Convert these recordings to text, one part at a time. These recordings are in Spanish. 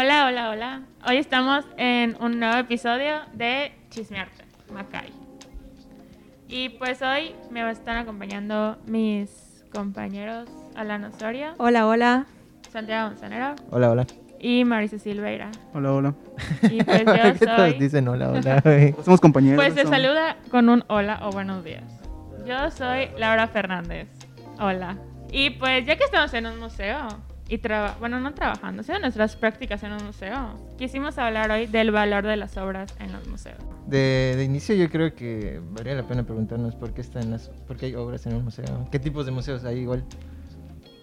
Hola, hola, hola. Hoy estamos en un nuevo episodio de Chismearte, Macay. Y pues hoy me están acompañando mis compañeros Alan Osorio, Hola, hola. Santiago Manzanero Hola, hola. y Marisa Silveira. Hola, hola. Y pues yo ¿Qué todos dicen hola, hola, güey? Somos compañeros. Pues se somos- saluda con un hola o buenos días. Yo soy Laura Fernández. Hola. Y pues ya que estamos en un museo y traba bueno, no trabajando, haciendo nuestras prácticas en un museo, quisimos hablar hoy del valor de las obras en los museos. De, de inicio yo creo que valdría la pena preguntarnos por qué están las, por qué hay obras en un museo. ¿Qué tipos de museos hay igual?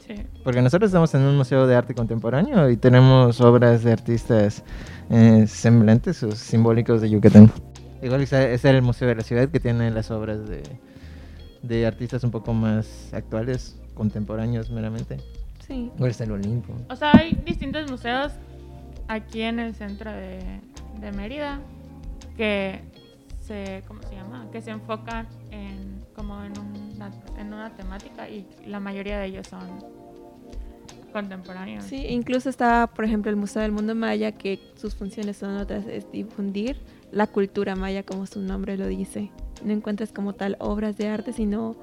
Sí. Porque nosotros estamos en un museo de arte contemporáneo y tenemos obras de artistas eh, semblantes o simbólicos de Yucatán. Igual está el Museo de la Ciudad que tiene las obras de, de artistas un poco más actuales, contemporáneos meramente. Sí. Igual está el Olimpo. O sea, hay distintos museos aquí en el centro de, de Mérida que se, ¿cómo se llama? Que se enfocan en como en una, en una temática y la mayoría de ellos son contemporáneos. Sí, incluso está, por ejemplo, el Museo del Mundo Maya, que sus funciones son otras, es difundir la cultura maya, como su nombre lo dice. No encuentras como tal obras de arte, sino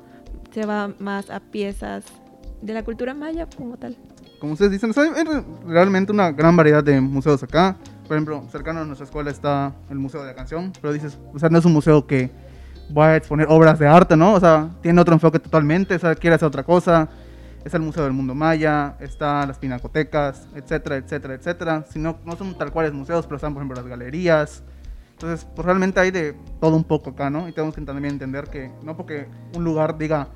se va más a piezas de la cultura maya como tal. Como ustedes dicen, hay re- realmente una gran variedad de museos acá. Por ejemplo, cercano a nuestra escuela está el Museo de la Canción. Pero dices, o sea, no es un museo que va a exponer obras de arte, ¿no? O sea, tiene otro enfoque totalmente, o sea, quiere hacer otra cosa. Está el Museo del Mundo Maya, está las pinacotecas, etcétera, etcétera, etcétera. Si no, no son tal cuales museos, pero están, por ejemplo, las galerías. Entonces, pues realmente hay de todo un poco acá, ¿no? Y tenemos que también entender que no porque un lugar diga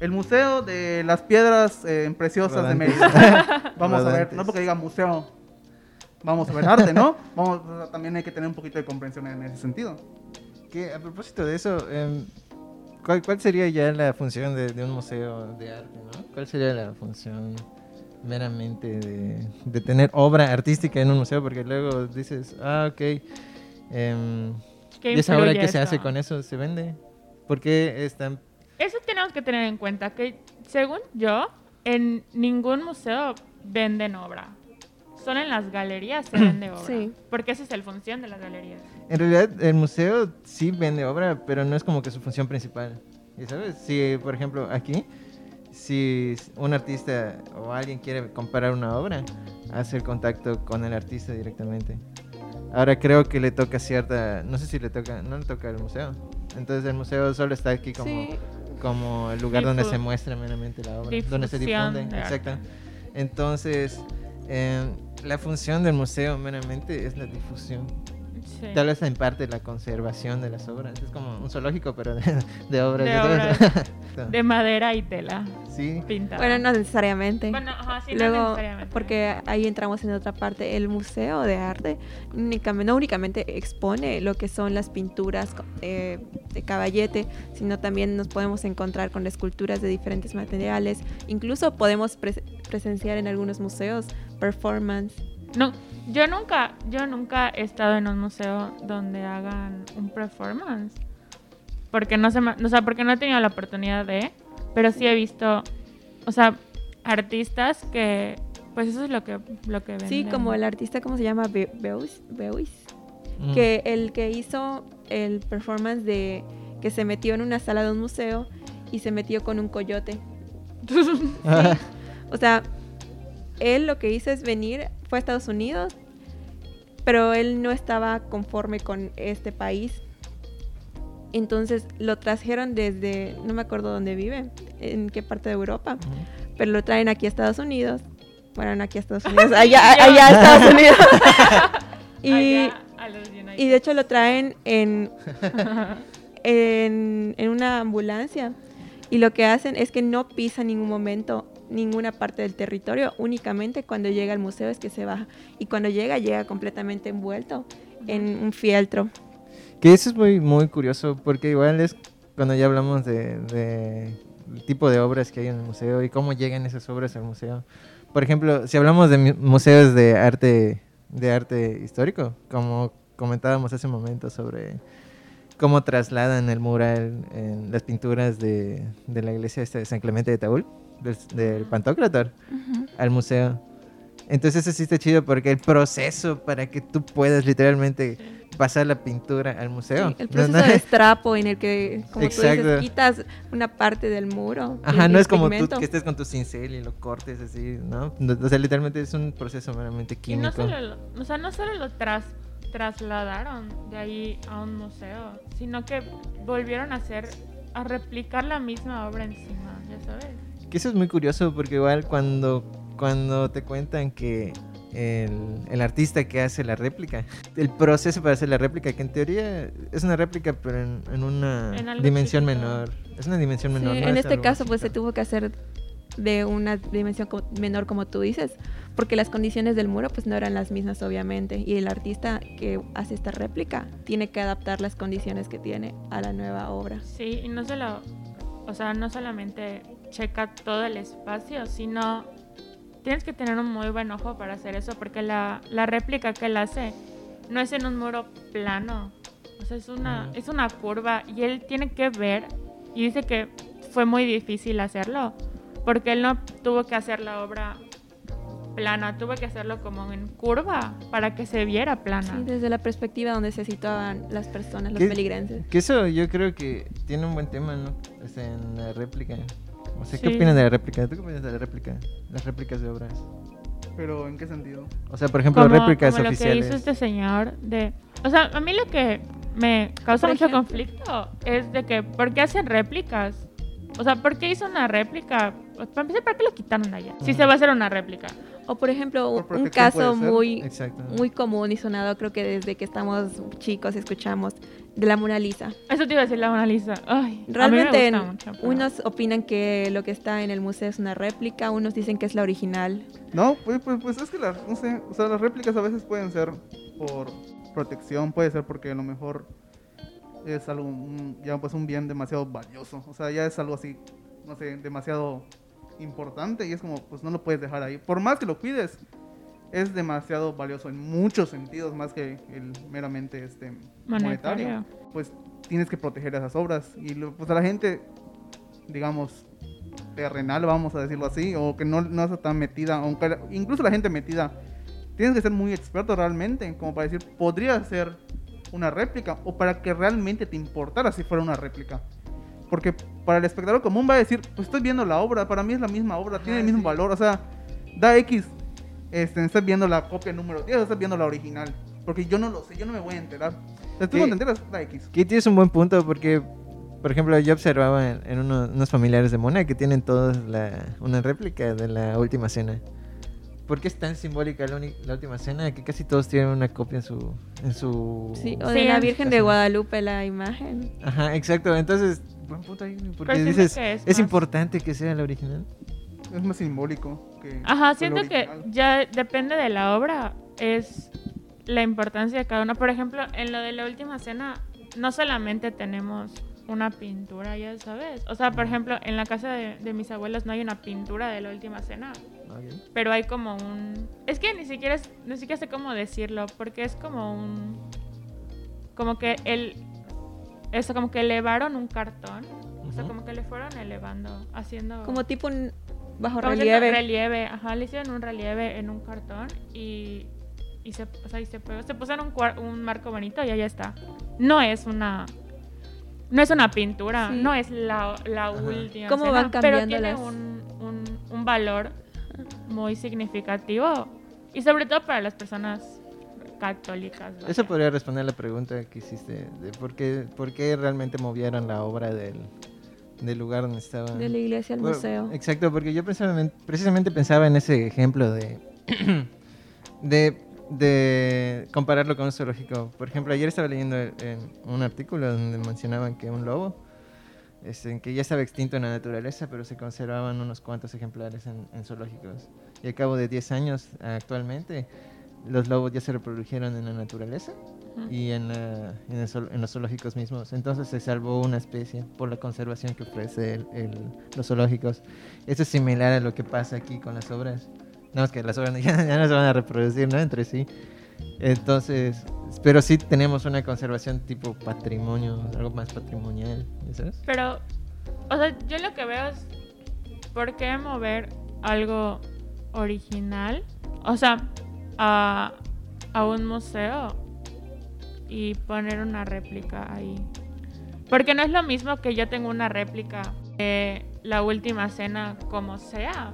el Museo de las Piedras eh, Preciosas Rodantes. de Mérida. vamos a ver, no porque diga museo, vamos a ver arte, ¿no? Vamos, o sea, también hay que tener un poquito de comprensión en ese sentido. Que a propósito de eso, em, ¿cuál, cuál sería ya la función de, de un museo de arte? ¿no? ¿Cuál sería la función meramente de, de tener obra artística en un museo? Porque luego dices, ah, ok, ¿Qué ¿y esa obra que se hace con eso se vende? ¿Por qué están Eso tenemos que tener en cuenta que, según yo, en ningún museo venden obra. Solo en las galerías se vende obra. Sí. Porque esa es la función de las galerías. En realidad, el museo sí vende obra, pero no es como que su función principal. ¿Y sabes? Si, por ejemplo, aquí, si un artista o alguien quiere comprar una obra, hace el contacto con el artista directamente. Ahora creo que le toca cierta, no sé si le toca, no le toca al museo. Entonces el museo solo está aquí como, Sí, como el lugar donde se muestra meramente la obra, donde se difunde. de Exacto. Entonces, eh, la función del museo meramente es la difusión. Sí. Tal vez en parte la conservación de las obras. Es como un zoológico, pero de, de obras. De sabes. obras. De madera y tela sí. pintada. bueno, no necesariamente. Bueno, ajá, sí, no Luego, necesariamente. porque ahí entramos en otra parte, el museo de arte únicamente, no únicamente expone lo que son las pinturas eh, de caballete, sino también nos podemos encontrar con esculturas de diferentes materiales, incluso podemos pres- presenciar en algunos museos performance. No, yo nunca, yo nunca he estado en un museo donde hagan un performance. Porque no se me- o sea, porque no he tenido la oportunidad de, pero sí he visto, o sea, artistas que pues eso es lo que lo que Sí, como el artista, ¿cómo se llama? Be- Beuys, Beuys, Mm. que el que hizo el performance de que se metió en una sala de un museo y se metió con un coyote. O sea, él lo que hizo es venir, fue a Estados Unidos, pero él no estaba conforme con este país. Entonces lo trajeron desde, no me acuerdo dónde vive, en qué parte de Europa, pero lo traen aquí a Estados Unidos. Bueno, no aquí a Estados Unidos, allá, allá a Estados Unidos. y, Allá, a los United. y de hecho lo traen en, en, en una ambulancia. Y lo que hacen es que no pisa en ningún momento ninguna parte del territorio, únicamente cuando llega al museo es que se baja. Y cuando llega, llega completamente envuelto en un fieltro. Que eso es muy, muy curioso, porque igual es cuando ya hablamos de, de el tipo de obras que hay en el museo y cómo llegan esas obras al museo. Por ejemplo, si hablamos de mu- museos de arte, de arte histórico, como comentábamos hace un momento sobre cómo trasladan el mural en las pinturas de, de la iglesia esta de San Clemente de Taúl, del, del Pantocrator, al museo. Entonces eso sí está chido porque el proceso para que tú puedas literalmente pasar la pintura al museo. Sí, el No, proceso no- de estrapo en el que, como tú Exacto. dices, quitas una parte del muro. Ajá, no es como tú que estés con tu cincel y lo cortes así, ¿no? O sea, literalmente es un proceso meramente Y químico. no solo lo, o sea, no solo lo tras, trasladaron de ahí a un museo, sino que volvieron a hacer, a replicar la misma obra encima, ya sabes. Que eso es muy curioso porque igual cuando, cuando te cuentan que el, el artista que hace la réplica, el proceso para hacer la réplica, que en teoría es una réplica pero en, en una En dimensión chiquito. menor. Es una dimensión Sí, menor. no en es este caso, pues se tuvo que hacer de una dimensión menor, como tú dices, porque las condiciones del muro, pues no eran las mismas, obviamente. Y el artista que hace esta réplica tiene que adaptar las condiciones que tiene a la nueva obra. Sí, y no solo, o sea, no solamente checa todo el espacio, sino tienes que tener un muy buen ojo para hacer eso, porque la, la réplica que él hace no es en un muro plano, o sea, es una, es una curva y él tiene que ver, y dice que fue muy difícil hacerlo, porque él no tuvo que hacer la obra plana, tuvo que hacerlo como en curva para que se viera plana. Sí, desde la perspectiva donde se situaban las personas, los peligrenses. Que eso yo creo que tiene un buen tema, ¿no? O sea, en la réplica. O sea, ¿qué Sí. opinan de la réplica? ¿Tú qué opinas de la réplica? Las réplicas de obras. Pero ¿en qué sentido? O sea, por ejemplo, como, réplicas como lo que oficiales. hizo este señor de o sea a mí lo que me causa Por mucho ejemplo. conflicto es de que ¿por qué hacen réplicas? o sea ¿por qué hizo una réplica? para empezar ¿para qué lo quitaron allá? si se va a hacer una réplica O por ejemplo, Por un- caso muy, muy común y sonado, creo que desde que estamos chicos escuchamos, de la Mona Lisa. eso te iba a decir la Mona Lisa Ay, Realmente gusta mucho, pero- unos opinan que lo que está en el museo es una réplica, unos dicen que es la original. No, pues, pues, pues es que las, no sé, o sea, las réplicas a veces pueden ser por protección, puede ser porque a lo mejor es algo, un- ya pues un bien demasiado valioso, o sea, ya es algo así, no sé, demasiado importante y es como, pues no lo puedes dejar ahí. Por más que lo cuides, es demasiado valioso en muchos sentidos, más que el meramente este, monetario. monetario Pues tienes que proteger esas obras y pues a la gente, digamos, terrenal, vamos a decirlo así, o que no, no está tan metida, aunque incluso la gente metida, tienes que ser muy experto realmente, como para decir, podría ser una réplica, o para que realmente te importara si fuera una réplica. Porque para el espectador común va a decir, pues estoy viendo la obra, para mí es la misma obra, tiene el Ajá, mismo sí. valor, o sea, da X, este, estás viendo la copia número 10 o estás viendo la original. Porque yo no lo sé, yo no me voy a enterar. Sea, tú no te enteras, da X. Que tienes un buen punto porque, por ejemplo, yo observaba en, en uno- unos familiares de Mona que tienen todos la, una réplica de la última cena. ¿Por qué es tan simbólica la, última cena que casi todos tienen una copia en su... En su... Sí, o Sí, de la en- Virgen de Guadalupe la imagen. Ajá, exacto. Entonces, buen punto ahí, porque Pero dices, que es, es importante que sea la original. Es más simbólico que. Ajá, que siento que ya depende de la obra, es la importancia de cada uno. Por ejemplo, en lo de la última cena, no solamente tenemos una pintura, ya sabes. O sea, por ejemplo, en la casa de, de mis abuelos no hay una pintura de la última cena, pero hay como un... Es que ni siquiera, es- ni siquiera sé cómo decirlo, porque es como un... Como que el... Eso, como que elevaron un cartón. O sea, como que le fueron elevando, haciendo... Como tipo un bajo Como relieve. relieve, ajá, le hicieron un relieve en un cartón y, y se, o sea, y se pegó. Se pusieron un, un marco bonito y ya está. No es una. No es una pintura, Sí. no es la, última. ¿Cómo van pero cambiando tiene las- un, un, un valor muy significativo. Y sobre todo para las personas católicas. vaya. Eso podría responder a la pregunta que hiciste de por qué, por qué realmente movieron la obra del, del lugar donde estaba. De la iglesia al Bueno, museo. Exacto, porque yo precisamente, precisamente pensaba en ese ejemplo de, de, de compararlo con un zoológico. Por ejemplo, ayer estaba leyendo en un artículo donde mencionaban que un lobo, este, que ya estaba extinto en la naturaleza, pero se conservaban unos cuantos ejemplares en, en zoológicos. Y al cabo de 10 años, actualmente, los lobos ya se reprodujeron en la naturaleza y en, la- en, el zool- en los zoológicos mismos. Entonces se salvó una especie por la conservación que ofrece el- el- los zoológicos. Esto es similar a lo que pasa aquí con las obras. No, es que las obras ya, ya no se van a reproducir ¿no? entre sí. Entonces, pero sí tenemos una conservación tipo patrimonio, algo más patrimonial, ¿sabes? Pero, o sea, yo lo que veo es, ¿por qué mover algo original? o sea, a, a un museo y poner una réplica ahí. Porque no es lo mismo que yo tengo una réplica de la última cena como sea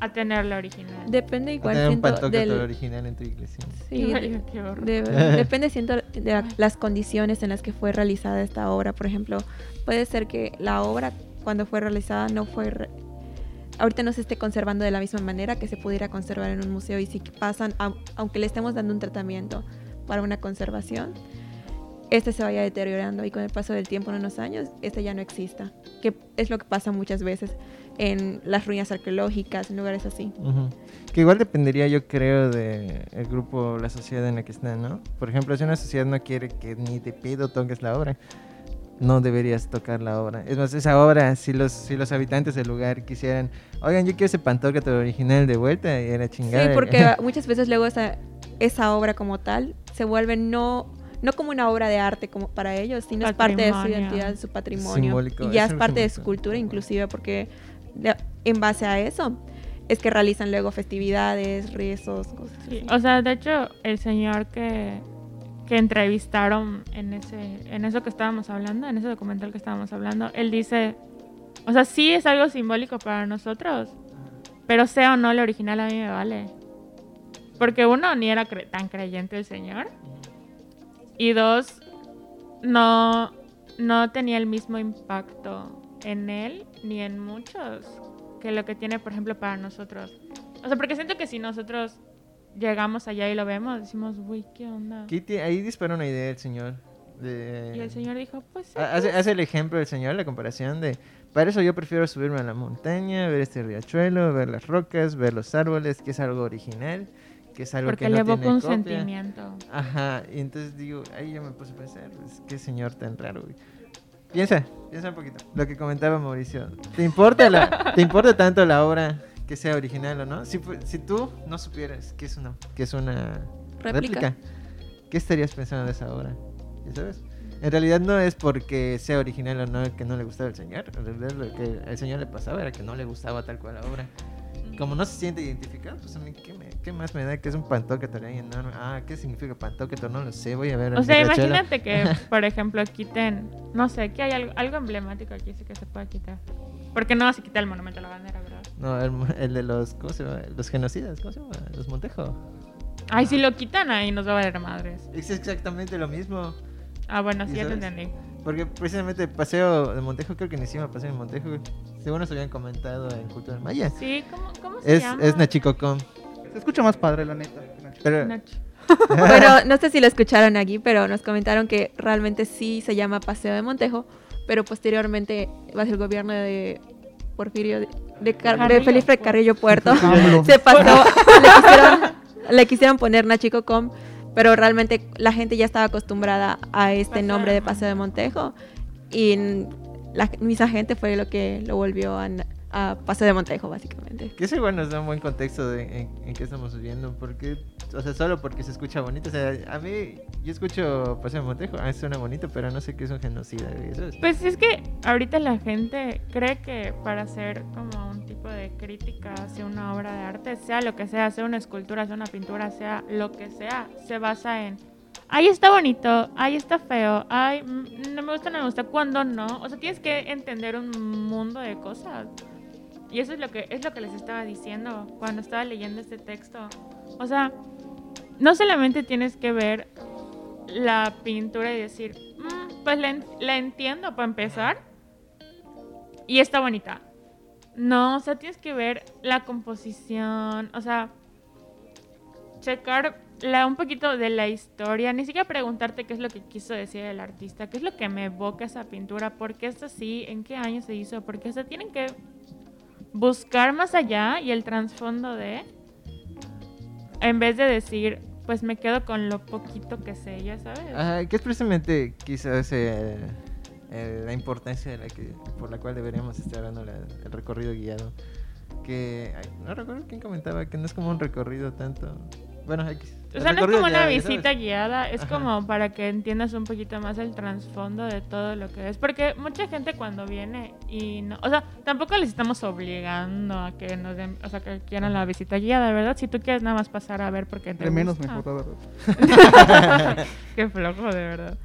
a tener la original. Depende A igual tener un siento del... original en tu iglesia. Sí, Ay, de- qué horror. de- depende siento de la- las condiciones en las que fue realizada esta obra. Por ejemplo, puede ser que la obra cuando fue realizada no fue... re- Ahorita no se esté conservando de la misma manera que se pudiera conservar en un museo y si pasan, au- aunque le estemos dando un tratamiento para una conservación, este se vaya deteriorando y con el paso del tiempo, en unos años, este ya no exista. Que es lo que pasa muchas veces en las ruinas arqueológicas, en lugares así. Ujú. Que igual dependería, yo creo, de el grupo, la sociedad en la que están, ¿no? Por ejemplo, si una sociedad no quiere que ni te pido toques la obra, no deberías tocar la obra. Es más, esa obra, si los, si los habitantes del lugar quisieran, oigan, yo quiero ese pantóqueto original de vuelta, y era chingada. Sí, porque muchas veces luego esa, esa obra como tal se vuelve no, no como una obra de arte como para ellos, sino es parte de su identidad, de su patrimonio. Simbólico, y ya es parte de su cultura inclusive porque en base a eso es que realizan luego festividades, rezos, cosas Sí, así. o sea, de hecho, el señor que, que entrevistaron en ese en eso que estábamos hablando, en ese documental que estábamos hablando, él dice, o sea, sí es algo simbólico para nosotros, pero sea o no el original a mí me vale. Porque uno, ni era tan creyente el señor, y dos, no, no tenía el mismo impacto en él ni en muchos que lo que tiene, por ejemplo, para nosotros. O sea, porque siento que si nosotros llegamos allá y lo vemos, decimos, uy, ¿qué onda? Ti- ahí dispara una idea el señor. de- Y el señor dijo, pues sí, Ha- Hace, pues, hace el ejemplo del señor, la comparación de, para eso yo prefiero subirme a la montaña, ver este riachuelo, ver las rocas, ver los árboles, que es algo original, que es algo porque que le no evoca tiene un copia. sentimiento. Ajá, y entonces digo, ahí yo me puse a pensar, pues, qué señor tan raro, güey. Piensa, piensa un poquito, lo que comentaba Mauricio. ¿Te importa, la, ¿te importa tanto la obra que sea original o no? Si, si tú no supieras que es una, que es una Réplica. réplica, ¿qué estarías pensando de esa obra? ¿Ya sabes? En realidad no es porque sea original o no que no le gustaba el señor. En realidad lo que al señor le pasaba era que no le gustaba tal cual la obra. Como no se siente identificado, pues a mí, ¿qué, me- qué más me da que es un pantóqueto enorme? Ah, ¿qué significa pantóqueto? No lo sé, voy a ver. O sea, imagínate que, por ejemplo, quiten, no sé, que hay algo, algo emblemático aquí sí que se pueda quitar. Porque no se quita el monumento a la bandera, ¿verdad? No, el, el de los, ¿cómo se llama? Los genocidas, ¿cómo se llama? Los Montejo. Ay, si lo quitan ahí nos va a valer madres. Es exactamente lo mismo. Ah, bueno, sí, ¿Y ya te entendí. Porque precisamente el paseo de Montejo, creo que ni siquiera paseo de Montejo. Según nos habían comentado en Cultura Maya. Sí, ¿cómo, cómo se Es, llama? es Nachicocom. Se escucha más padre, la neta. que Nacho. Pero, Nach- Bueno, no sé si lo escucharon aquí, pero nos comentaron que realmente sí se llama Paseo de Montejo, pero posteriormente va a ser el gobierno de Porfirio, de, de Car- de Felipe. Carrillo Puerto. Se pasó, le quisieron, le quisieron poner Nachicocom, pero realmente la gente ya estaba acostumbrada a este Paseo nombre de Paseo de Montejo y la misma gente fue lo que lo volvió a, a Paseo de Montejo, básicamente. que eso igual nos da un buen contexto de en, en qué estamos viviendo. Porque, o sea, solo porque se escucha bonito. O sea, a mí, yo escucho Paseo Montejo. Ah, suena bonito, pero no sé qué es un genocida. güey, Eso es. Pues es que ahorita la gente cree que para hacer como un tipo de crítica hacia una obra de arte, sea lo que sea, sea una escultura, sea una pintura, sea lo que sea, se basa en, ahí está bonito, ahí está feo, ay, mm, no me gusta, no me gusta, cuando no. O sea, tienes que entender un mundo de cosas. Y eso es lo que es lo que les estaba diciendo cuando estaba leyendo este texto. O sea, no solamente tienes que ver la pintura y decir, "Mm, pues la, la entiendo para empezar y está bonita. No, o sea, tienes que ver la composición, o sea, checar la, un poquito de la historia, ni siquiera preguntarte qué es lo que quiso decir el artista, qué es lo que me evoca esa pintura, por qué es así, en qué año se hizo, porque se tienen que buscar más allá y el trasfondo de, en vez de decir, pues me quedo con lo poquito que sé, ya sabes. Ajá, que es precisamente quizás eh, eh, la importancia de la que, por la cual deberíamos estar dando la- el recorrido guiado. Que ay, no recuerdo quién comentaba que no es como un recorrido tanto. bueno, X. O sea, no es como una visita guiada, es Ajá. como para que entiendas un poquito más el trasfondo de todo lo que es. Porque mucha gente cuando viene y no. O sea, tampoco les estamos obligando a que nos den. O sea, que quieran la visita guiada, ¿verdad? Si tú quieres nada más pasar a ver porque te. De menos gusta. mejor, la verdad. Qué flojo, de verdad.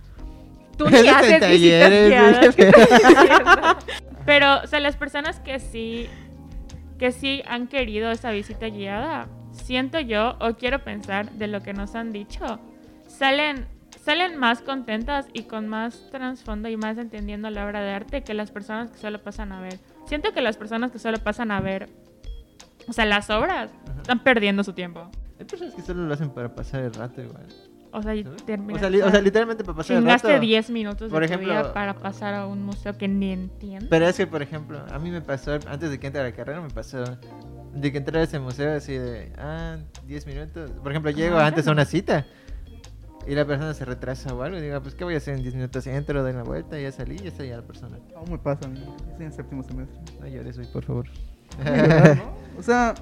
Tú ni haces visitas talleres, guiadas. güey. ¿qué estás haciendo? Pero, o sea, las personas que sí, que sí han querido esa visita guiada, siento yo, o quiero pensar de lo que nos han dicho, salen, salen más contentas y con más trasfondo y más entendiendo la obra de arte que las personas que solo pasan a ver. Siento que las personas que solo pasan a ver, o sea, las obras, están perdiendo su tiempo. Hay personas que solo lo hacen para pasar el rato igual. O sea, O sea, li- o sea, literalmente para pasar el rato. 10 minutos Por de tu ejemplo, vida para pasar a un museo que ni entiendes. Pero es que, por ejemplo, a mí me pasó, antes de que entre a la carrera, me pasó de que entré a ese museo así de, ah, 10 minutos. Por ejemplo, llego Ah, antes a una cita y la persona se retrasa o algo. Y digo, pues, ¿qué voy a hacer en 10 minutos? Entro, doy la vuelta, ya salí, ya está ya la persona. Aún me pasa, mí. Estoy en séptimo semestre. No llores hoy, por favor. ¿Verdad, no? O sea,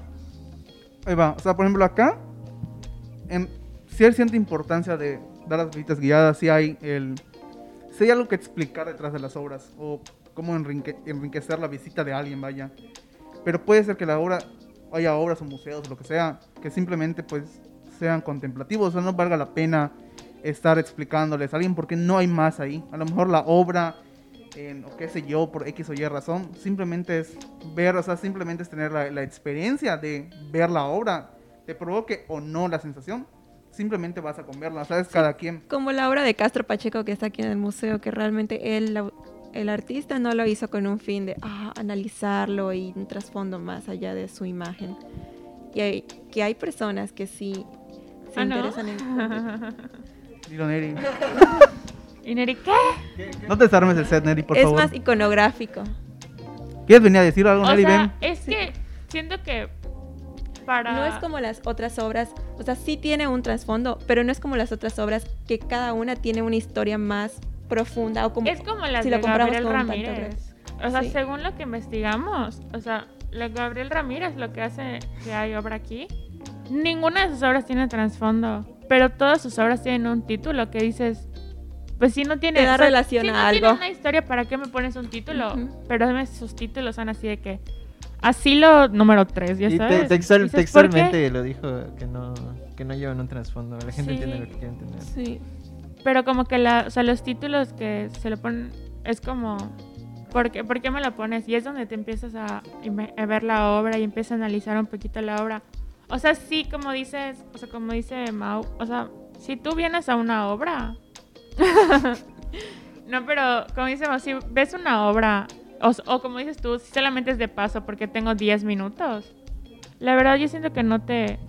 ahí va. O sea, por ejemplo, acá, en, si hay cierta importancia de dar las visitas guiadas, si hay el. Si hay algo que explicar detrás de las obras, o cómo enrique- enriquecer la visita de alguien, vaya. Pero puede ser que la obra, haya obras o museos o lo que sea, que simplemente pues sean contemplativos, o sea, no valga la pena estar explicándoles a alguien porque no hay más ahí. A lo mejor la obra, en, o qué sé yo, por X o Y razón, simplemente es ver, o sea, simplemente es tener la, la experiencia de ver la obra, te provoque o no la sensación, simplemente vas a comerla, ¿sabes? Cada quien. Como la obra de Castro Pacheco que está aquí en el museo, que realmente él, la- el artista no lo hizo con un fin de ah, analizarlo y un trasfondo más allá de su imagen. Y hay, que hay personas que sí se Ah, ¿no? interesan en... Dilo, Neri. y Neri, ¿qué? No te desarmes el set, Neri, por es favor. más iconográfico. ¿Quieres venir a decir algo, O Neri? sea, Ven. es que siento que para... No es como las otras obras, o sea, sí tiene un trasfondo, pero no es como las otras obras que cada una tiene una historia más profunda o como Es como las si de lo comparamos Gabriel Ramírez. O sea, Sí. según lo que investigamos, o sea, lo Gabriel Ramírez, lo que hace que hay obra aquí, ninguna de sus obras tiene trasfondo, pero todas sus obras tienen un título que dices, pues si no tiene... Te da relación si a no algo. tiene una historia, ¿para qué me pones un título? Ujú. Pero dime, sus títulos son así de que... Asilo número 3, ya Y te- sabes. textual- Dices, textualmente lo dijo que no, que no llevan un trasfondo. La gente Sí. entiende lo que quiere entender. Sí. Pero como que la, o sea, los títulos que se le ponen es como ¿por qué, por qué me lo pones? Y es donde te empiezas a, ver la obra y empiezas a analizar un poquito la obra. O sea, sí, como dices, o sea, como dice Mau, o sea, si tú vienes a una obra. no, pero como dice Mau, si ves una obra, o, o como dices tú, si solamente es de paso porque tengo 10 minutos. La verdad, yo siento que no te.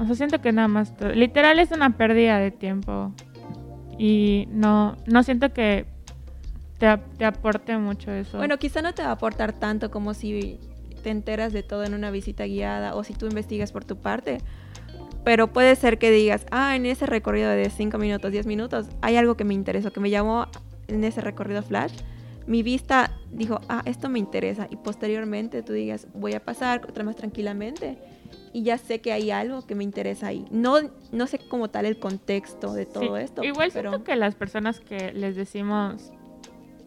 O sea, siento que nada más. te- literal es una pérdida de tiempo. Y no, no siento que te, te aporte mucho eso. Bueno, quizá no te va a aportar tanto como si te enteras de todo en una visita guiada o si tú investigas por tu parte. Pero puede ser que digas, ah, en ese recorrido de 5 minutos, 10 minutos, hay algo que me interesó, que me llamó en ese recorrido flash. Mi vista dijo, ah, esto me interesa. Y posteriormente tú digas, voy a pasar otra más tranquilamente. Y ya sé que hay algo que me interesa ahí. No, no sé como tal el contexto de todo Sí, esto. Igual pero siento que las personas que les decimos,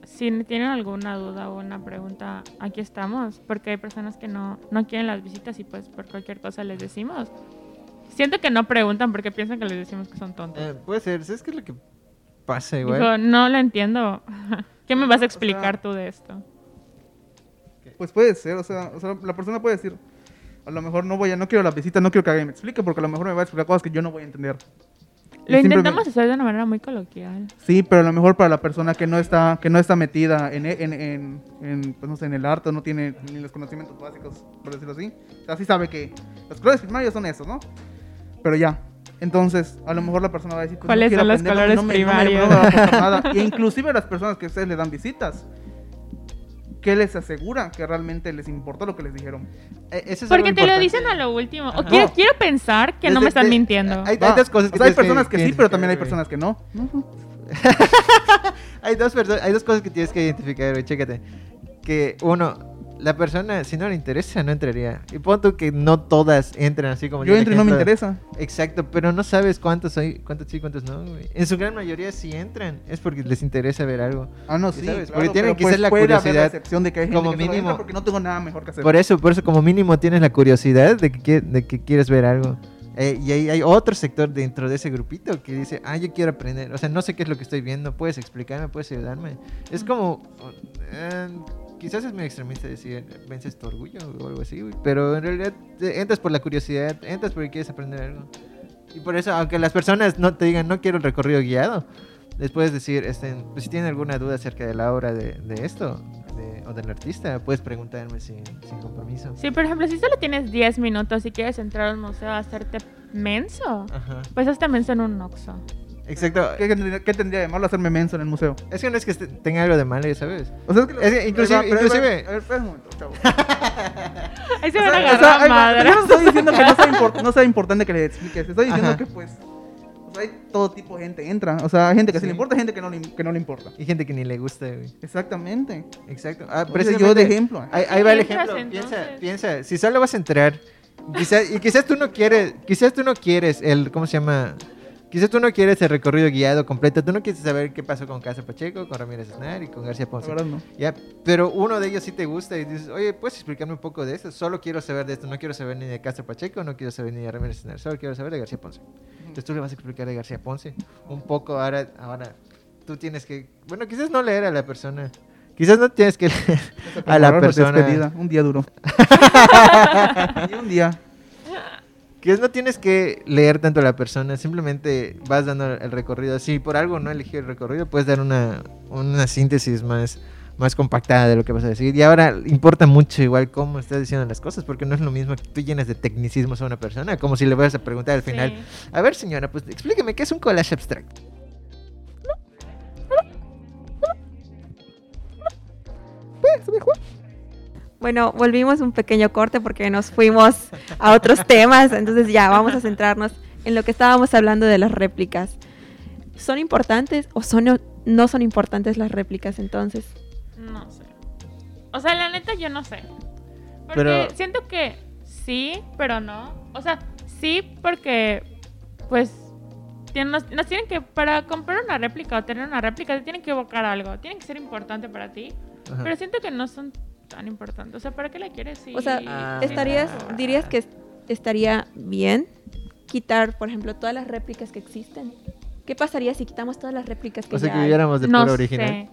si tienen alguna duda o una pregunta, aquí estamos, porque hay personas que no, no quieren las visitas y pues por cualquier cosa les decimos. Siento que no preguntan porque piensan que les decimos que son tontos. Eh, puede ser, ¿sabes qué es lo que pasa igual? Dijo, no lo entiendo. ¿Qué me vas a O explicar sea- tú de esto? Pues puede ser, o sea, o sea, la persona puede decir, a lo mejor no voy a, no quiero la visita, no quiero que alguien me explique, porque a lo mejor me va a explicar cosas que yo no voy a entender. Lo intentamos hacer de una manera muy coloquial. Sí, pero a lo mejor para la persona que no está, que no está metida en, en, en, en, pues no sé, en el arte, no tiene ni los conocimientos básicos, por decirlo así. O sea, sí sabe que los colores primarios son esos, ¿no? Pero ya. Entonces, a lo mejor la persona va a decir, pues, ¿Cuáles no son los colores porque no me- no me- primarios? nada. E inclusive las personas que ustedes le dan visitas, ¿qué les asegura que realmente les importó lo que les dijeron? Eh, es algo Porque te lo dicen a lo último. O quiero, No. quiero pensar que no me están mintiendo. Hay, dos cosas que o sea, hay personas que, sí, pero también hay personas que no. Hay dos, hay dos cosas que tienes que identificar, güey, chécate. Que uno, la persona, si no le interesa, no entraría. Y pon tú que no todas entran así como Yo el entro y no me interesa. Exacto, pero no sabes cuántos hay, cuántos sí, cuántos no. güey. En su gran mayoría sí entran, es porque les interesa ver algo. Ah, no, Sí, sabes, claro, porque tiene pero, que pues, ser la curiosidad. excepción de que hay gente Como que mínimo. porque no tengo nada mejor que hacer. Por eso, por eso como mínimo tienes la curiosidad de que, de que quieres ver algo. Eh, y hay, hay otro sector dentro de ese grupito que dice, ah, yo quiero aprender. O sea, no sé qué es lo que estoy viendo, puedes explicarme, puedes ayudarme. Es como, eh, quizás es muy extremista decir, vences tu orgullo o algo así, güey, pero en realidad eh, entras por la curiosidad, entras porque quieres aprender algo. Y por eso, aunque las personas no te digan, no quiero el recorrido guiado, les puedes decir, este, pues, si tienen alguna duda acerca de la obra de, de esto de- o del artista, puedes preguntarme sin, sin compromiso. Sí, por ejemplo, si solo tienes 10 minutos y quieres entrar a un museo a hacerte menso, Ajá. pues hazte menso en un Oxxo. Exacto. ¿Qué, tendría- qué tendría de malo hacerme menso en el museo? Es que no es que este- tenga algo de malo, ya sabes. O sea, es que, Es que inclusive- va, pero ahí va- inclusive- A ver, espera un momento, chavo. Ahí se O van a agarrar o sea, madre. Yo no estoy diciendo que no sea, impor- no sea importante que le expliques. Estoy diciendo Ajá. que, pues, o sea, hay todo tipo de gente entra. O sea, hay gente que sí Sí. le importa, hay gente que no le, que no le importa. Hay gente que ni le gusta, güey. Exactamente. Exacto. Ah, Por eso yo de ejemplo. Ahí, ahí va el ejemplo. entonces. Piensa, piensa. Si solo vas a entrar, quizás, y quizás tú no quieres, quizás tú no quieres el, ¿cómo se llama? Quizás tú no quieres el recorrido guiado completo. Tú no quieres saber qué pasó con Casa Pacheco, con Ramírez Aznar y con García Ponce. no. Ya, pero uno de ellos sí te gusta y dices, oye, ¿puedes explicarme un poco de esto? Solo quiero saber de esto, no quiero saber ni de Castro Pacheco, no quiero saber ni de Ramírez Aznar, solo quiero saber de García Ponce. Entonces tú le vas a explicar de García Ponce un poco, ahora, ahora tú tienes que, bueno, quizás no leer a la persona, quizás no tienes que leer a la persona, despedida. Un día duro. y un día. Quizás no tienes que leer tanto a la persona, simplemente vas dando el recorrido. Si por algo no elegí el recorrido, puedes dar una, una síntesis más más compactada de lo que vas a decir. Y ahora importa mucho igual cómo estás diciendo las cosas, porque no es lo mismo que tú llenes de tecnicismos a una persona, como si le vas a preguntar al final, Sí. a ver señora, pues explíqueme qué es un collage abstracto. Bueno, volvimos un pequeño corte porque nos fuimos a otros temas, entonces ya vamos a centrarnos en lo que estábamos hablando de las réplicas. ¿Son importantes o son, no son importantes las réplicas entonces? No sé. O sea, la neta yo no sé. Porque Pero- siento que sí, pero no. O sea, sí porque pues tienen- nos, nos tienen que para comprar una réplica o tener una réplica te tienen que evocar algo, tienen que ser importante para ti, Ajá. pero siento que no son tan importantes. O sea, ¿para qué la quieres si O sea, Ah. estarías, dirías que es- estaría bien quitar, por ejemplo, todas las réplicas que existen. ¿Qué pasaría si quitamos todas las réplicas que o sea, ya que viviéramos de no puro sé. original.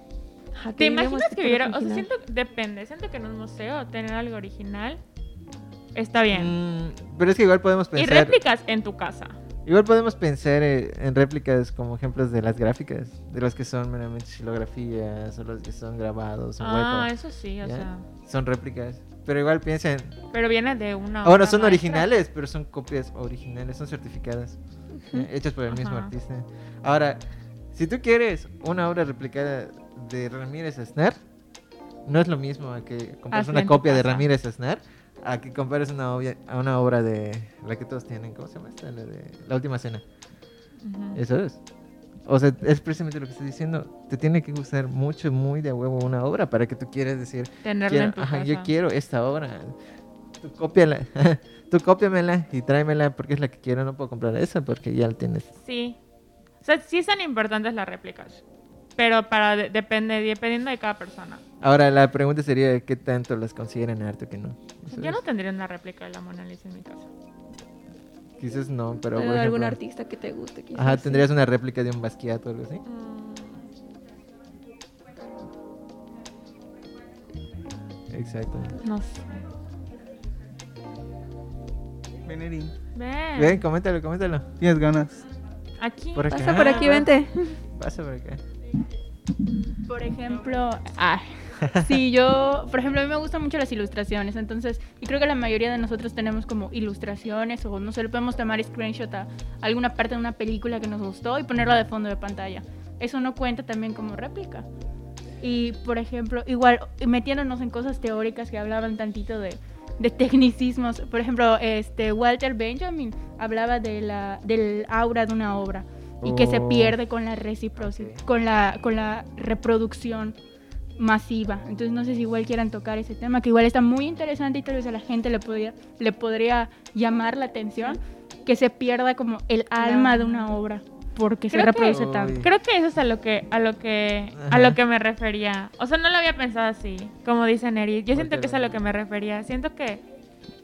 Ajá, ¿Te imaginas que puro hubiera? O sea, original. siento, depende. Siento que en un museo tener algo original está bien. Mm, pero es que igual podemos y pensar, réplicas en tu casa. Igual podemos pensar eh, en réplicas como ejemplos de las gráficas, de los que son meramente xilografías o los que son grabados en Ah, hueco. eso sí, o ¿Ya? sea. Son réplicas. Pero igual piensen, Pero viene de una. Ahora obra son maestra. originales, pero son copias originales, son certificadas, hechas por el mismo Ajá. artista. Ahora, si tú quieres una obra replicada de Ramírez Aznar, no es lo mismo que compres Hazla una copia de. Ramírez Aznar a que compares una, obvia- a una obra de la que todos tienen, ¿cómo se llama esta? La de La Última Cena. Eso es. O sea, es precisamente lo que estoy diciendo. Te tiene que gustar mucho, muy de huevo una obra para que tú quieras decir, Tenerla quiero- en tu ajá, casa. yo quiero esta obra. Tú cópiala. Tú cópiamela y tráemela porque es la que quiero. No puedo comprar esa porque ya la tienes. Sí. O sea, sí son importantes las réplicas. Pero para de- depende, dependiendo de cada persona. Ahora, la pregunta sería qué tanto las consideran arte o que no. ¿Sabes? Yo no tendría una réplica de la Mona Lisa en mi casa. Quizás no, pero Pero por algún ejemplo- artista que te guste. quizás, Ajá, sí. tendrías una réplica de un Basquiat o algo así. Mm, Exacto. no sé. Veneri, Ven. Ven, coméntalo, coméntalo. tienes ganas. Aquí. Por acá. Pasa por aquí, vente. Pasa por acá. Por ejemplo, ay, sí, yo, por ejemplo, a mí me gustan mucho las ilustraciones, entonces, y creo que la mayoría de nosotros tenemos como ilustraciones o no sé, le podemos tomar screenshot a alguna parte de una película que nos gustó y ponerla de fondo de pantalla. Eso no cuenta también como réplica. Y, por ejemplo, igual, metiéndonos en cosas teóricas que hablaban tantito de, de tecnicismos. Por ejemplo, este Walter Benjamin hablaba de la, del aura de una obra y que se Oh. pierde con la reciprocidad, con, la, con la reproducción. masiva. Entonces no sé si igual quieran tocar ese tema, que igual está muy interesante y tal vez a la gente le podría, le podría llamar la atención, que se pierda como el alma de una obra porque se Creo que- reproduce Uy. tanto. Creo que eso es a lo que a lo que a lo que me refería. O sea, no lo había pensado así, como dice Neri. Yo siento que es a lo que me refería. Siento que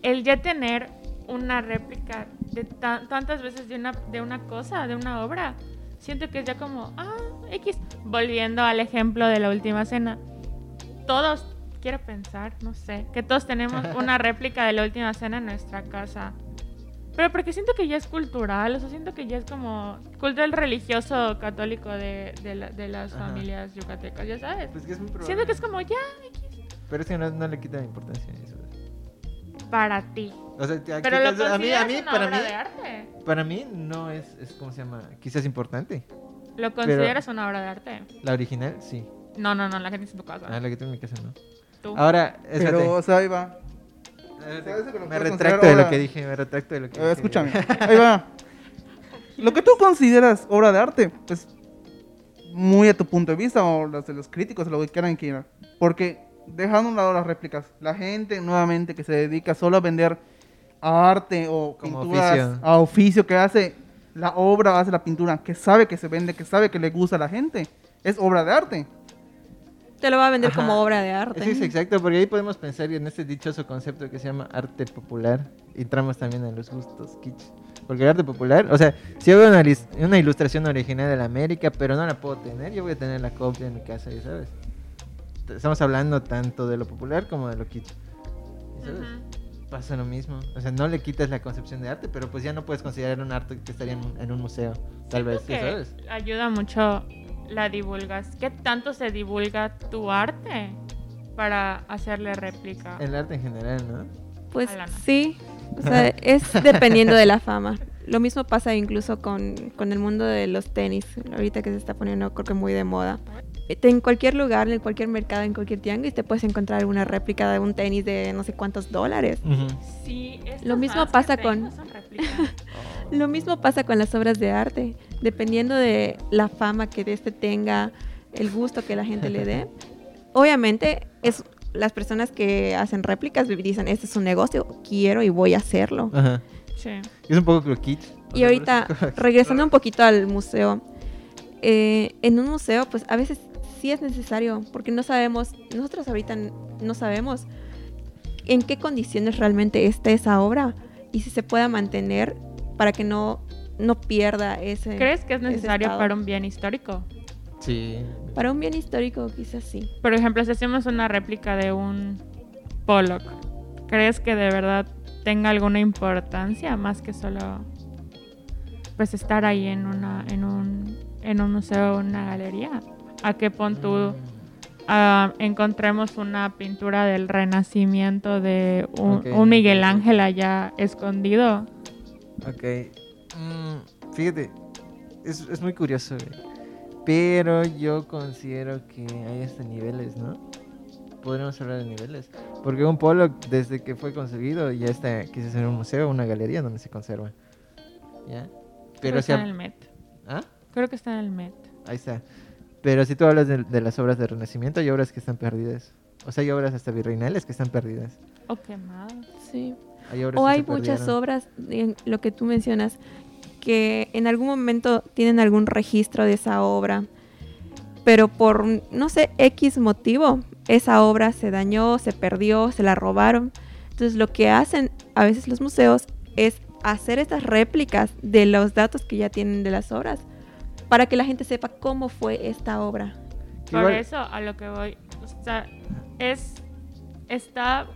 el ya tener una réplica de tan- tantas veces de una de una cosa, de una obra, siento que es ya como ah, X volviendo al ejemplo de la última cena. Todos quiero pensar, no sé, que todos tenemos una réplica de la última cena en nuestra casa. Pero porque siento que ya es cultural, o sea, siento que ya es como cultural religioso católico de, de, la- de las Ajá. familias yucatecas, ya sabes. Pues que es muy probable. Siento que es como ya Pero es que no, no le quita importancia a eso. para ti. O sea, Pero lo a mí, a mí, una para obra mí, de arte. para mí no es, es, ¿cómo se llama? Quizás importante. ¿Lo consideras una obra de arte? La original, sí. No, no, no, la gente en tu casa. Ah, la que tengo en mi casa no. Tú. Ahora, espérate. Pero, o sea, ahí va. Espérate, ¿sabes que me retracto de lo que dije, me retracto de lo que dije. escúchame, ahí va. Lo que tú consideras obra de arte, pues muy a tu punto de vista o los de los críticos, lo que quieran que quieran. Porque dejando a un lado las réplicas, la gente nuevamente que se dedica solo a vender arte o Como pinturas oficio. a oficio que hace la obra, hace la pintura, que sabe que se vende, que sabe que le gusta a la gente, es obra de arte. Te lo va a vender Ajá. como obra de arte. Sí, es exacto, porque ahí podemos pensar en este dichoso concepto que se llama arte popular. Y entramos también en los gustos kitsch. Porque el arte popular, o sea, si yo veo una, una ilustración original de la América, pero no la puedo tener, yo voy a tener la copia en mi casa, ya sabes. Estamos hablando tanto de lo popular como de lo kitsch. ¿ya ¿Sabes? Ujú. Pasa lo mismo. O sea, no le quitas la concepción de arte, pero pues ya no puedes considerar un arte que estaría en un, en un museo. Tal vez, Siento ya que sabes. ayuda mucho la divulgas. ¿Qué tanto se divulga tu arte para hacerle réplica? El arte en general, ¿no? Pues Alana. sí, o sea, es dependiendo de la fama. Lo mismo pasa incluso con, con el mundo de los tenis, ahorita que se está poniendo creo que muy de moda. En cualquier lugar, en cualquier mercado, en cualquier tianguis, te puedes encontrar una réplica de un tenis de no sé cuántos dólares. Sí, estas Lo mismo pasa con- son réplicas. Lo mismo pasa con las obras de arte. Dependiendo de la fama que este tenga, el gusto que la gente le dé. Obviamente, es las personas que hacen réplicas dicen, este es un negocio, quiero y voy a hacerlo. Ajá. Sí. Es un poco. O Y ahorita, regresando un poquito al museo, eh, en un museo, pues a veces sí es necesario, porque no sabemos, nosotros ahorita no sabemos en qué condiciones realmente está esa obra y si se pueda mantener para que no, no pierda ese... ¿Crees que es necesario para un bien histórico? Sí. Para un bien histórico quizás sí. Por ejemplo, si hacemos una réplica de un Pollock, ¿crees que de verdad tenga alguna importancia más que solo pues estar ahí en una en un en un museo o una galería? ¿A qué pon tú ah, encontremos una pintura del Renacimiento de un, Miguel Ángel allá escondido? Ok. Mm, fíjate, es, es muy curioso. Pero yo considero que hay hasta niveles, ¿no? Podríamos hablar de niveles. Porque un Pollock, desde que fue conseguido, ya está, quise ser un museo, una galería donde se conserva. ¿Ya? Creo Pero que si... está en el Met. ¿Ah? Creo que está en el Met. Ahí está. Pero si tú hablas de, de las obras de Renacimiento, hay obras que están perdidas. O sea, hay obras hasta virreinales que están perdidas. O quemado. Sí. Hay obras O hay muchas perdieron. obras, en lo que tú mencionas, que en algún momento tienen algún registro de esa obra, pero por, no sé, X motivo, esa obra se dañó, se perdió, se la robaron. Entonces lo que hacen a veces los museos es hacer estas réplicas de los datos que ya tienen de las obras, para que la gente sepa cómo fue esta obra. Por eso a lo que voy, o sea, es, está,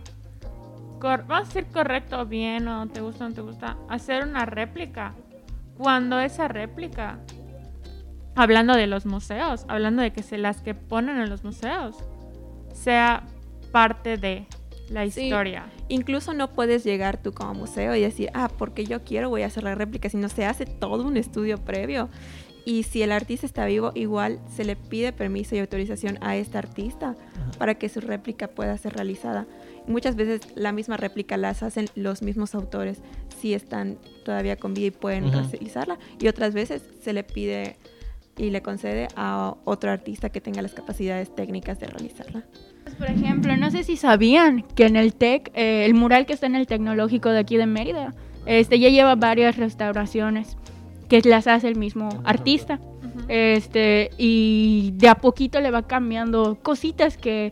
cor- vamos a decir correcto, bien, o te gusta o no te gusta, hacer una réplica. Cuando esa réplica, hablando de los museos, hablando de que se las que ponen en los museos, sea parte de la Sí. historia. Incluso no puedes llegar tú como museo y decir, ah, porque yo quiero voy a hacer la réplica, sino se hace todo un estudio previo. Y si el artista está vivo, igual se le pide permiso y autorización a este artista Ajá. para que su réplica pueda ser realizada. Muchas veces la misma réplica las hacen los mismos autores si están todavía con vida y pueden realizarla. Y otras veces se le pide y le concede a otro artista que tenga las capacidades técnicas de realizarla. Pues, Por ejemplo, no sé si sabían que en el TEC, eh, el mural que está en el tecnológico de aquí de Mérida, este ya lleva varias restauraciones que las hace el mismo artista. Este, y de a poquito le va cambiando cositas que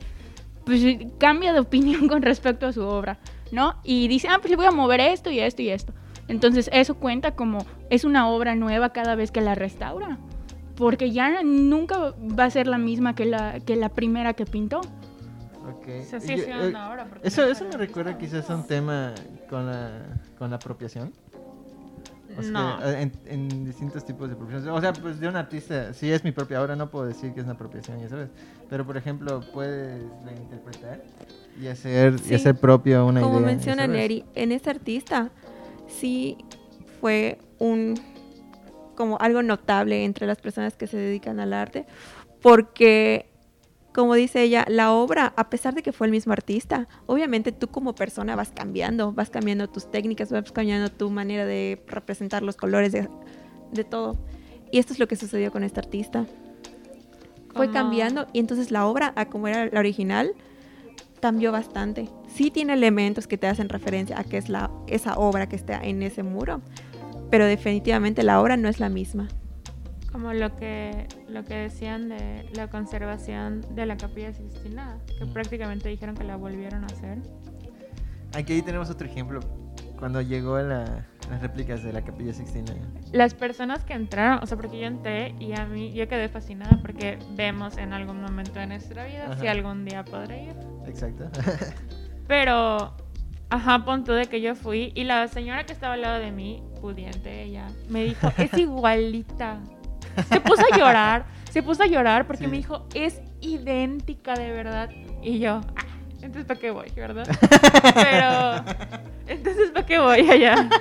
pues cambia de opinión con respecto a su obra, ¿no? Y dice, ah, pues le voy a mover esto y esto y esto. Entonces eso cuenta como es una obra nueva cada vez que la restaura. Porque ya nunca va a ser la misma que la, que la primera que pintó. Ok. O sea, sí Yo- es eh, una obra, porque Eso, eso me recuerda quizás a un tema con la, con la apropiación. O sea, No. eh, en, en distintos tipos de apropiación. O sea, pues de un artista, si es mi propia obra, no puedo decir que es una apropiación, ya sabes. Pero, por ejemplo, puedes reinterpretar y hacer, y Sí. hacer propio una Como idea. ya menciona. Neri, en este artista sí fue un como algo notable entre las personas que se dedican al arte, porque como dice ella, la obra, a pesar de que fue el mismo artista, obviamente tú como persona vas cambiando, vas cambiando tus técnicas, vas cambiando tu manera de representar los colores de, de todo. Y esto es lo que sucedió con este artista. Fue Como- cambiando y entonces la obra, a como era la original, cambió bastante. Sí tiene elementos que te hacen referencia a que es la, esa obra que está en ese muro, pero definitivamente la obra no es la misma. Como lo que, lo que decían de la conservación de la capilla Sixtina, que Mm. prácticamente dijeron que la volvieron a hacer. Aquí ahí tenemos otro ejemplo. Cuando llegó la- las réplicas de la Capilla Sixtina. Las personas que entraron, o sea, porque yo entré y a mí yo quedé fascinada porque vemos en algún momento de nuestra vida si Ajá. algún día podré ir. Exacto. Pero, ajá, pon tú de que yo fui y la señora que estaba al lado de mí, pudiente ella, me dijo, es igualita. Se puso a llorar, se puso a llorar porque Sí. me dijo, es idéntica de verdad. Y yo, ah, entonces ¿para qué voy, verdad? Pero, entonces ¿para qué voy allá?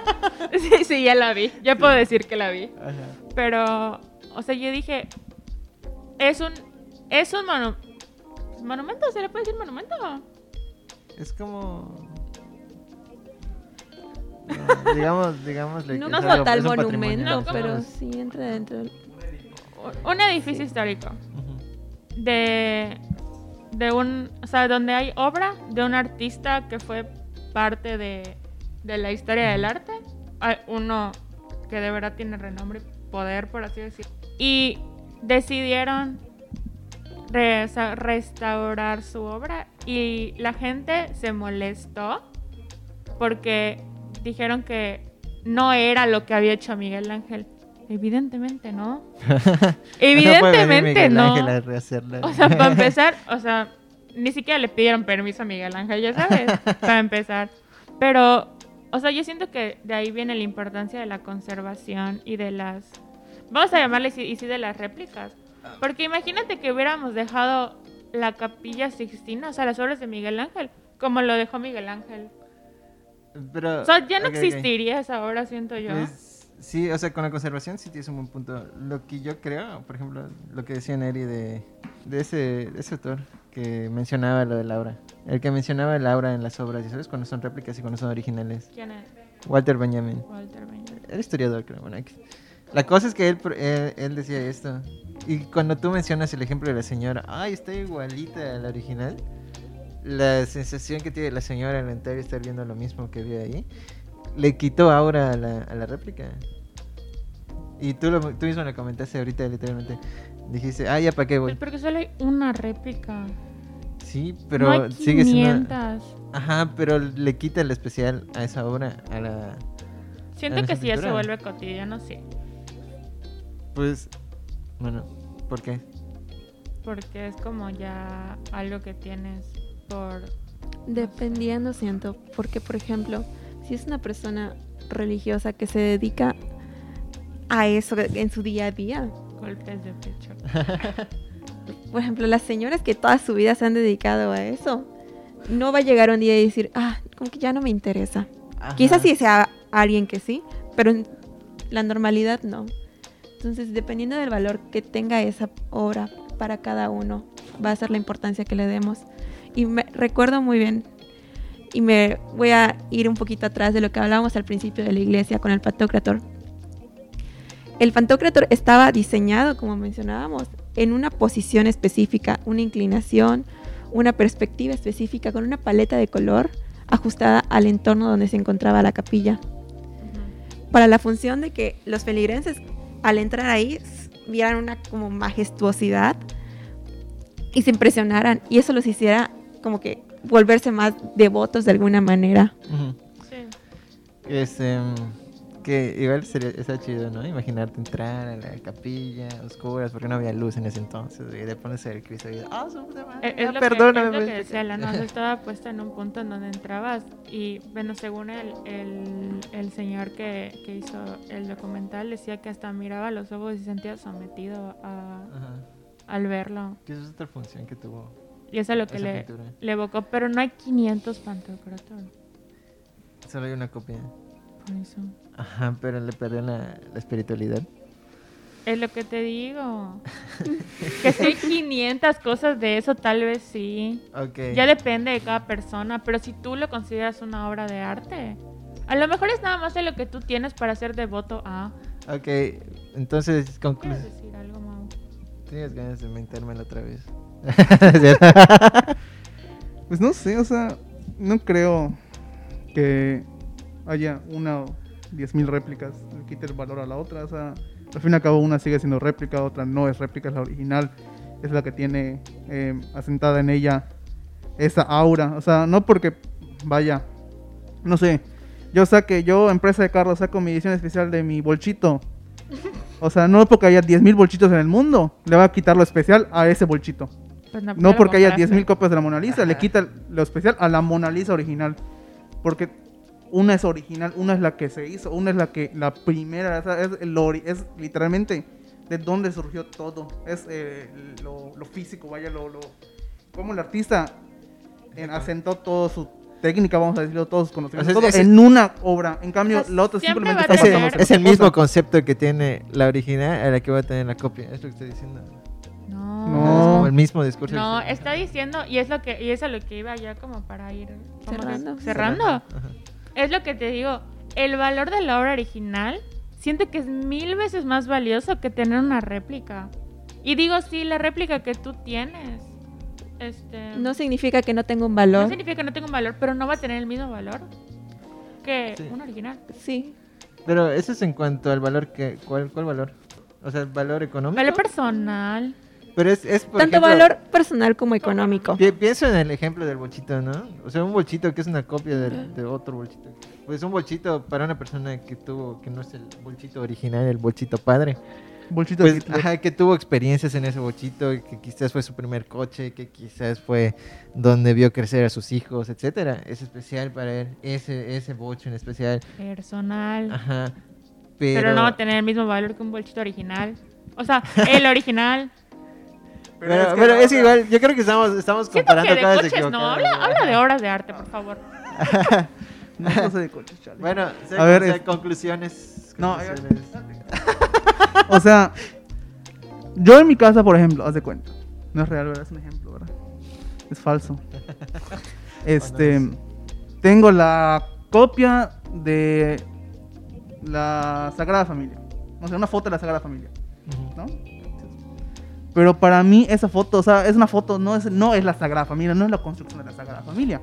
Sí, sí, ya la vi, ya puedo decir que la vi. Ajá. Pero, o sea, yo dije, es un, es un monu- monumento, ¿se le puede decir monumento? Es como. No, digamos, digámosle No como es algo- tal monumento, No, pero sí entra dentro del... Un edificio histórico. De de un o sea donde hay obra de un artista que fue parte de, de la historia del arte. Hay uno que de verdad tiene renombre y poder por así decirlo. Y decidieron re- o sea, restaurar su obra y la gente se molestó porque dijeron que no era lo que había hecho Miguel Ángel evidentemente no No puede venir evidentemente Miguel no o sea, para empezar, o sea, ni siquiera le pidieron permiso a Miguel Ángel, ya sabes, para empezar. Pero, o sea, yo siento que de ahí viene la importancia de la conservación y de las, vamos a llamarle y sí de las réplicas. Porque imagínate que hubiéramos dejado la capilla Sixtina, o sea, las obras de Miguel Ángel, como lo dejó Miguel Ángel. Pero, O sea, ya no ok, ok. existiría esa obra, siento yo. Pues, sí, o sea, con la conservación sí tienes un buen punto. Lo que yo creo, por ejemplo, lo que decía Neri de, de, ese, de ese autor que mencionaba lo de Laura. El que mencionaba el aura en las obras, ¿y sabes? Cuando son réplicas y cuando son originales. ¿Quién es? Walter Benjamin. Walter Benjamin. Era historiador, creo. Bueno, la cosa es que él, él, él decía esto. Y cuando tú mencionas el ejemplo de la señora, ay, está igualita a la original. La sensación que tiene la señora al entrar y estar viendo lo mismo que vio ahí, le quitó aura a la, a la réplica. Y tú, lo, tú mismo lo comentaste ahorita, literalmente. Dijiste, ah, ya para qué voy. Pues porque solo hay una réplica. Sí, pero no hay sigue siendo. 500. Ajá, pero le quita el especial a esa obra, a la. Siento en que si ya se vuelve cotidiano, sí. Pues. Bueno, ¿por qué? Porque es como ya algo que tienes por... Dependiendo, siento, porque por ejemplo, si es una persona religiosa que se dedica a eso en su día a día, golpes de pecho. por ejemplo, las señoras que toda su vida se han dedicado a eso, no va a llegar un día y decir, ah, como que ya no me interesa. Quizás sí sea alguien que sí, pero en la normalidad no. Entonces, dependiendo del valor que tenga esa obra para cada uno, va a ser la importancia que le demos. Y me recuerdo muy bien, y me voy a ir un poquito atrás de lo que hablábamos al principio de la iglesia con el Pantocrator. el Pantocrator estaba diseñado, como mencionábamos, en una posición específica, una inclinación, una perspectiva específica, con una paleta de color ajustada al entorno donde se encontraba la capilla. Para la función de que los feligreses al entrar ahí vieran una como majestuosidad y se impresionaran y eso los hiciera como que volverse más devotos de alguna manera. Ujú. Sí. Este, mm, que igual sería, está chido, ¿no? Imaginarte entrar a la capilla, oscuras, porque no había luz en ese entonces, y de ponerse el Cristo y ah, madre, Es, ya, es lo que, perdóname, es lo que pues". decía la noche estaba puesta en un punto en donde entrabas y bueno según el, el, el señor que, que hizo el documental decía que hasta miraba los ojos y se sentía sometido a, al verlo Que esa es otra función que tuvo y eso es lo que le, le evocó pero no hay 500 pantocrator Solo hay una copia. por eso Ajá, pero le perdió la, la espiritualidad. es lo que te digo que si hay 500 cosas de eso tal vez sí Ok. Ya depende de cada persona, pero si tú lo consideras una obra de arte, a lo mejor es nada más de lo que tú tienes para ser devoto a. Ok, entonces, ¿Quieres conclusión. decir algo, Mau? Tienes ganas de mentármela otra vez. Pues no sé, o sea, no creo que haya una o diez mil réplicas le quite el valor a la otra. O sea, al fin y al cabo una sigue siendo réplica, otra no es réplica, es la original. Es la que tiene eh, asentada en ella esa aura. O sea, no porque vaya, no sé. Yo saque, yo, empresa de carros, saco mi edición especial de mi bolchito. O sea, no porque haya 10.000 bolchitos en el mundo, le va a quitar lo especial a ese bolchito. Pues No lo porque haya compraste. 10.000 copias de la Mona Lisa, le quita lo especial a la Mona Lisa original. Porque una es original, una es la que se hizo, una es la que la primera, o sea, es, el ori- es literalmente de dónde surgió todo. Es eh, lo, lo físico, vaya, lo, lo como el artista en- asentó toda su técnica, vamos a decirlo, todos sus conocimientos, O sea, todo ese- en una obra. En cambio, O sea, la otra simplemente está Es es el mismo concepto que tiene la original a la que va a tener la copia. Es lo que estoy diciendo. El mismo discurso. No, está diciendo, y es lo que, y es a lo que iba ya como para ir como que Cerrando. cerrando. Es lo que te digo, el valor de la obra original siento que es mil veces más valioso que tener una réplica. Y digo, sí, la réplica que tú tienes. Este, No significa que no tenga un no valor. significa que no tenga un valor, pero no va a tener el mismo valor que Sí. un original. Sí. Pero eso es en cuanto al valor que... ¿Cuál, cuál valor? O sea, el valor económico. Valor personal. Pero es, es por Tanto ejemplo, valor personal como económico. pi- pienso en el ejemplo del bolchito, ¿no? O sea, un bolchito que es una copia del- de, otro bolchito. Pues un bolchito para una persona que tuvo, que no es el bolchito original, el bolchito padre. Bolchito Pues, Hitler. ajá, que tuvo experiencias en ese bochito, y que quizás fue su primer coche, que quizás fue donde vio crecer a sus hijos, etcétera. Es especial para él, ese, ese bocho en especial. Personal. Ajá. pero... Pero, no va a tener el mismo valor que un bolchito original. O sea, el original. Pero, es que pero no, es o sea, igual, yo creo que estamos, estamos comparando que de cosas coches no. Habla, habla de obras de arte, por favor. No, no sé de coches, chale. Bueno, A ver, es- conclusiones. No, conclusiones. O sea, yo en mi casa, por ejemplo, haz de cuenta. No es real, ¿verdad? Es un ejemplo, ¿verdad? Es falso. Este, tengo la copia de la Sagrada Familia. O sea, una foto de la Sagrada Familia. ¿no? Pero para mí esa foto, o sea, es una foto, no es, no es la Sagrada Familia, no es la construcción de la Sagrada Familia.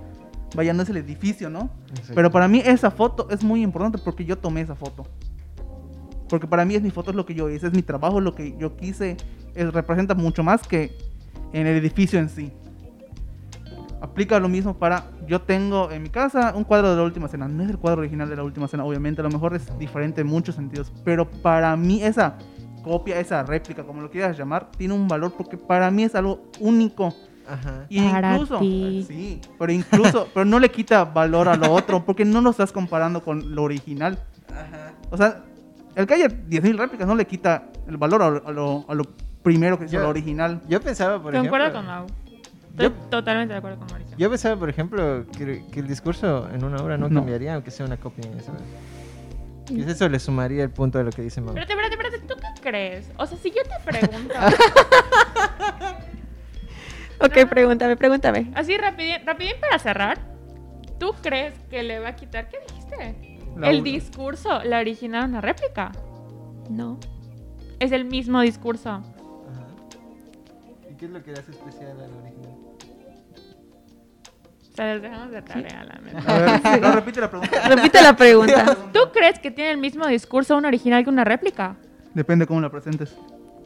Vaya, no es el edificio, ¿no? Exacto. Pero para mí esa foto es muy importante porque yo tomé esa foto. Porque para mí es mi foto, es lo que yo hice, es mi trabajo, lo que yo quise. es- representa mucho más que en el edificio en sí. Aplica lo mismo para... Yo tengo en mi casa un cuadro de la última cena. No es el cuadro original de la última cena, obviamente. A lo mejor es diferente en muchos sentidos. Pero para mí esa copia, esa réplica, como lo quieras llamar, tiene un valor porque para mí es algo único. Ajá. Y Para incluso, ti. sí, pero incluso, pero no le quita valor a lo otro, porque no lo estás comparando con lo original. Ajá. O sea, el que haya 10.000 réplicas no le quita el valor a, lo- a lo, a lo primero que hizo Yo- lo original. Yo pensaba, por Concuerdo ejemplo... con Mau. Estoy Yo- totalmente de acuerdo con Mauricio. Yo pensaba, por ejemplo, que, que el discurso en una obra no, No. cambiaría, aunque sea una copia. ¿sabes? Eso le sumaría el punto de lo que dice Mau. Espérate, espérate, espérate. ¿Tú qué crees? O sea, si yo te pregunto, Ok, pregúntame, pregúntame. así rapidín, rapidín para cerrar, ¿tú crees que le va a quitar? ¿Qué dijiste? La el ur- discurso, la original, una réplica. No. es el mismo discurso. Ajá. ¿Y qué es lo que hace especial al original? O sea, les dejamos de tarea, la neta. A ver, no, repite la pregunta. Repite la pregunta. ¿Tú crees que tiene el mismo discurso un original que una réplica? Depende cómo la presentes.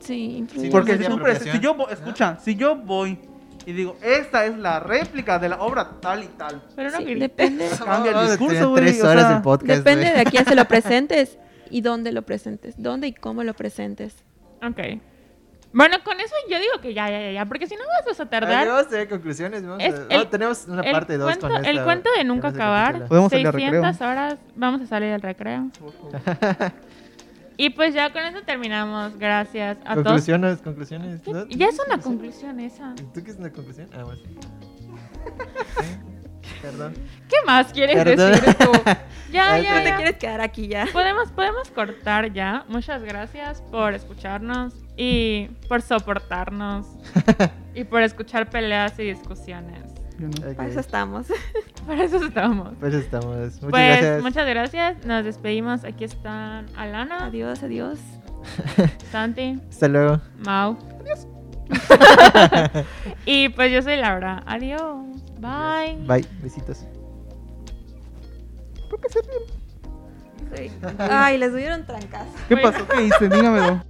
Sí, Porque si, tú si yo, escucha, si yo voy y digo, esta es la réplica de la obra tal y tal, Pero no Sí, depende, cambia el discurso, güey, tres o horas sea, de podcast. depende de a quién se lo presentes y dónde lo presentes. Dónde y cómo lo presentes. Ok. Bueno, con eso yo digo que ya, ya, ya, ya. Porque si no vas a tardar. vamos a tener conclusiones. Vamos Es a- el- oh, tenemos una parte 2 cuento, con esta. el cuento de nunca acabar. capítulo. Podemos salir al 600 horas. Vamos a salir del recreo. Y pues ya con eso terminamos. Gracias a todos. Conclusiones, conclusiones. ¿no? Ya es una conclusión esa. ¿Tú qué es una conclusión? Ah, bueno. Sí. Perdón. ¿Qué más quieres Perdón. decir tú? Ya, ya, ¿No te ya. quieres quedar aquí ya? Podemos, podemos cortar ya. Muchas gracias por escucharnos y por soportarnos y por escuchar peleas y discusiones. yo no. Ok. Para eso estamos. Para eso estamos. Pues estamos. Muchas pues gracias. muchas gracias. Nos despedimos. Aquí están Alana, Adiós, adiós. Santi, Hasta luego. Mau. Adiós. y pues yo soy Laura. Adiós. Bye. Bye. Besitos. Sí. Ay, les dieron trancas. ¿Qué pasó? ¿Qué hice? Dígamelo.